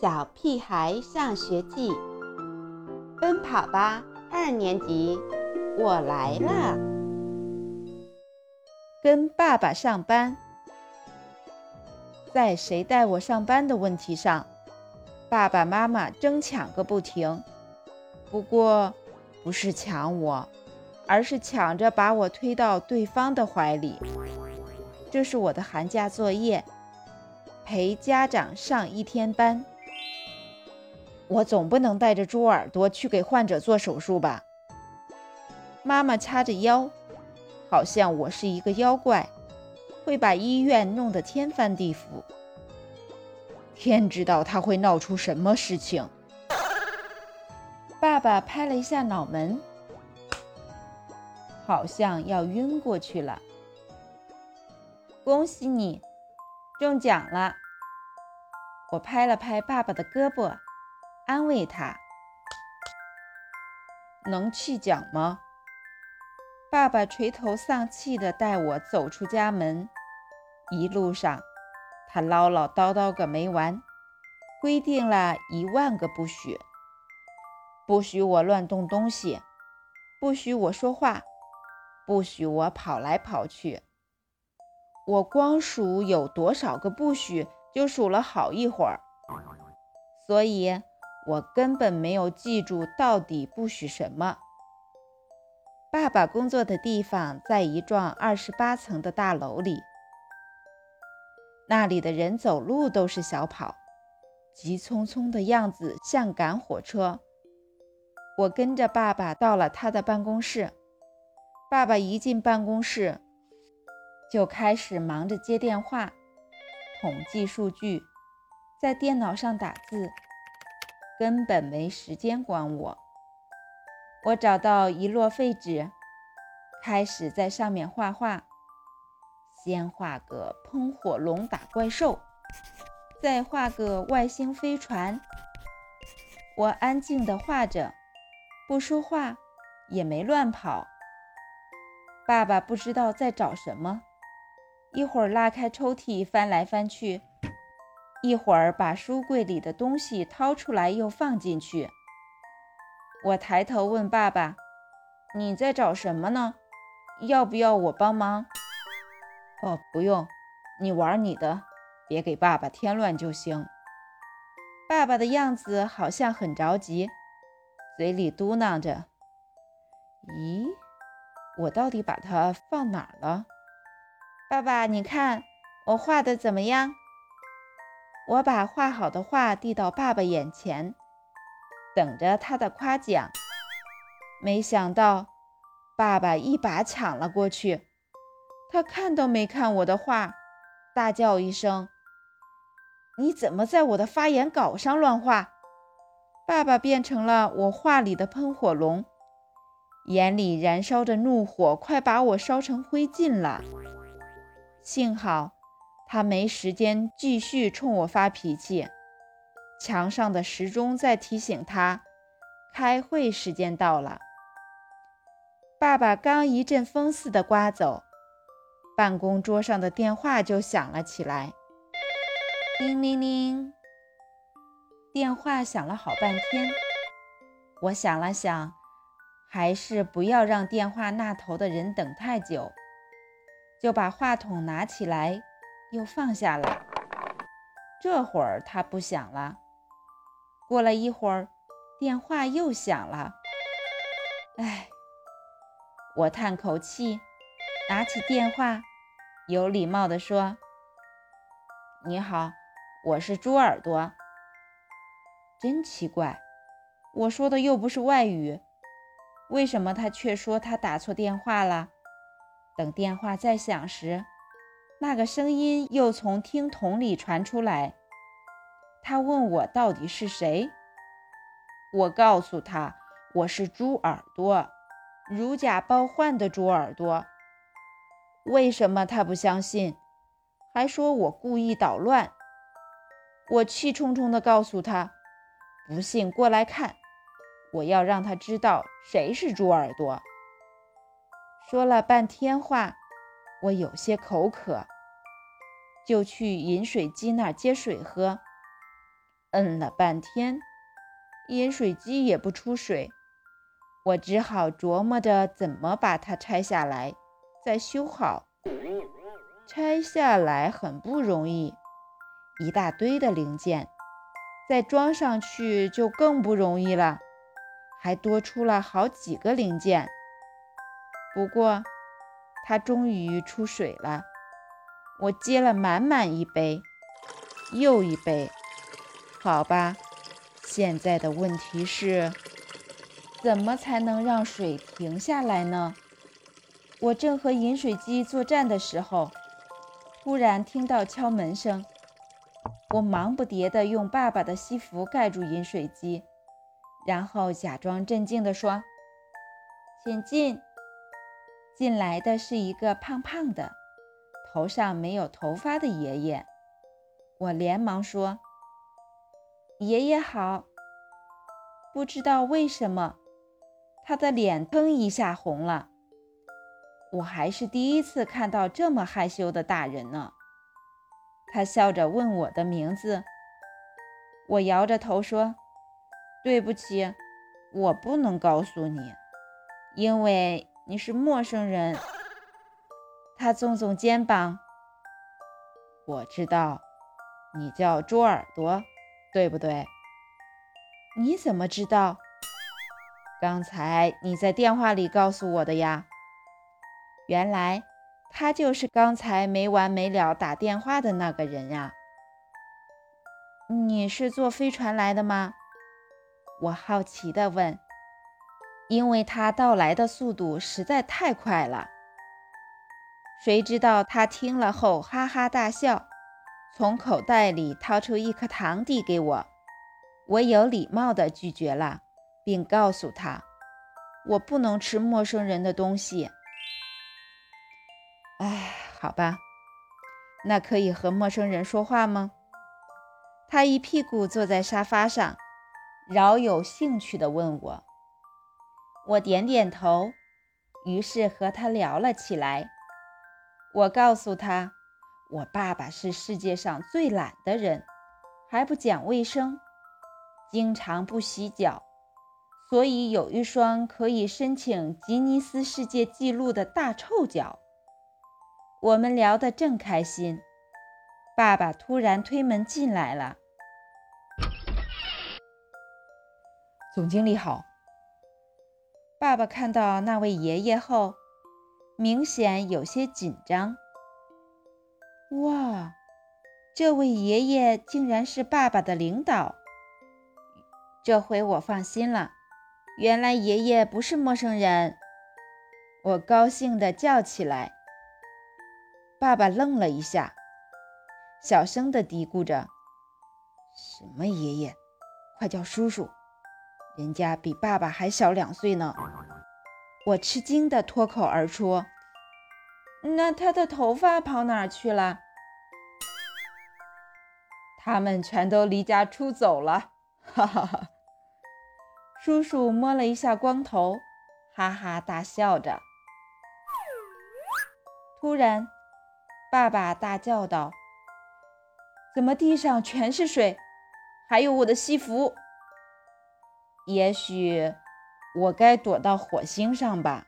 小屁孩上学记，奔跑吧二年级，我来了。跟爸爸上班，在谁带我上班的问题上，爸爸妈妈争抢个不停。不过，不是抢我，而是抢着把我推到对方的怀里。这是我的寒假作业，陪家长上一天班。我总不能带着猪耳朵去给患者做手术吧？妈妈掐着腰，好像我是一个妖怪，会把医院弄得天翻地覆。天知道他会闹出什么事情。爸爸拍了一下脑门，好像要晕过去了。恭喜你，中奖了！我拍了拍爸爸的胳膊。安慰他，能去讲吗？爸爸垂头丧气地带我走出家门，一路上他唠唠叨叨个没完，规定了一万个不许：不许我乱动东西，不许我说话，不许我跑来跑去。我光数有多少个不许，就数了好一会儿，所以。我根本没有记住到底不许什么。爸爸工作的地方在一幢二十八层的大楼里，那里的人走路都是小跑，急匆匆的样子像赶火车。我跟着爸爸到了他的办公室，爸爸一进办公室就开始忙着接电话、统计数据，在电脑上打字。根本没时间管我。我找到一摞废纸，开始在上面画画。先画个喷火龙打怪兽，再画个外星飞船。我安静地画着，不说话，也没乱跑。爸爸不知道在找什么，一会儿拉开抽屉翻来翻去。一会儿把书柜里的东西掏出来又放进去。我抬头问爸爸：“你在找什么呢？要不要我帮忙？”“哦，不用，你玩你的，别给爸爸添乱就行。”爸爸的样子好像很着急，嘴里嘟囔着：“咦，我到底把它放哪儿了？”“爸爸，你看我画的怎么样？”我把画好的画递到爸爸眼前，等着他的夸奖。没想到，爸爸一把抢了过去。他看都没看我的画，大叫一声：“你怎么在我的发言稿上乱画？”爸爸变成了我画里的喷火龙，眼里燃烧着怒火，快把我烧成灰烬了。幸好。他没时间继续冲我发脾气，墙上的时钟在提醒他，开会时间到了。爸爸刚一阵风似的刮走，办公桌上的电话就响了起来，叮铃铃。电话响了好半天，我想了想，还是不要让电话那头的人等太久，就把话筒拿起来。又放下了。这会儿他不响了。过了一会儿，电话又响了。哎，我叹口气，拿起电话，有礼貌地说：“你好，我是猪耳朵。”真奇怪，我说的又不是外语，为什么他却说他打错电话了？等电话再响时。那个声音又从听筒里传出来，他问我到底是谁。我告诉他我是猪耳朵，如假包换的猪耳朵。为什么他不相信，还说我故意捣乱？我气冲冲地告诉他，不信过来看，我要让他知道谁是猪耳朵。说了半天话。我有些口渴，就去饮水机那儿接水喝。摁了半天，饮水机也不出水，我只好琢磨着怎么把它拆下来，再修好。拆下来很不容易，一大堆的零件，再装上去就更不容易了，还多出了好几个零件。不过，它终于出水了，我接了满满一杯，又一杯。好吧，现在的问题是，怎么才能让水停下来呢？我正和饮水机作战的时候，突然听到敲门声。我忙不迭地用爸爸的西服盖住饮水机，然后假装镇静地说：“请进。”进来的是一个胖胖的、头上没有头发的爷爷。我连忙说。爷爷好。不知道为什么，他的脸腾一下红了。我还是第一次看到这么害羞的大人呢。他笑着问我的名字，我摇着头说：“对不起，我不能告诉你，因为你是陌生人。”他耸耸肩膀：“我知道，你叫猪耳朵。”对不对？你怎么知道？刚才你在电话里告诉我的呀。原来他就是刚才没完没了打电话的那个人呀。你是坐飞船来的吗？我好奇地问，因为他到来的速度实在太快了。谁知道他听了后哈哈大笑。从口袋里掏出一颗糖递给我，我有礼貌地拒绝了，并告诉他我不能吃陌生人的东西。哎，好吧，那可以和陌生人说话吗？他一屁股坐在沙发上，饶有兴趣地问我。我点点头，于是和他聊了起来。我告诉他。我爸爸是世界上最懒的人，还不讲卫生，经常不洗脚，所以有一双可以申请吉尼斯世界纪录的大臭脚。我们聊得正开心，爸爸突然推门进来了。总经理好。爸爸看到那位爷爷后，明显有些紧张。哇，这位爷爷竟然是爸爸的领导。这回我放心了，原来爷爷不是陌生人。我高兴地叫起来。爸爸愣了一下，小声地嘀咕着：“什么爷爷？快叫叔叔！人家比爸爸还小两岁呢。”我吃惊地脱口而出。那他的头发跑哪儿去了？他们全都离家出走了，哈哈哈！叔叔摸了一下光头，哈哈大笑着。突然，爸爸大叫道：“怎么地上全是水？还有我的西服！也许我该躲到火星上吧。”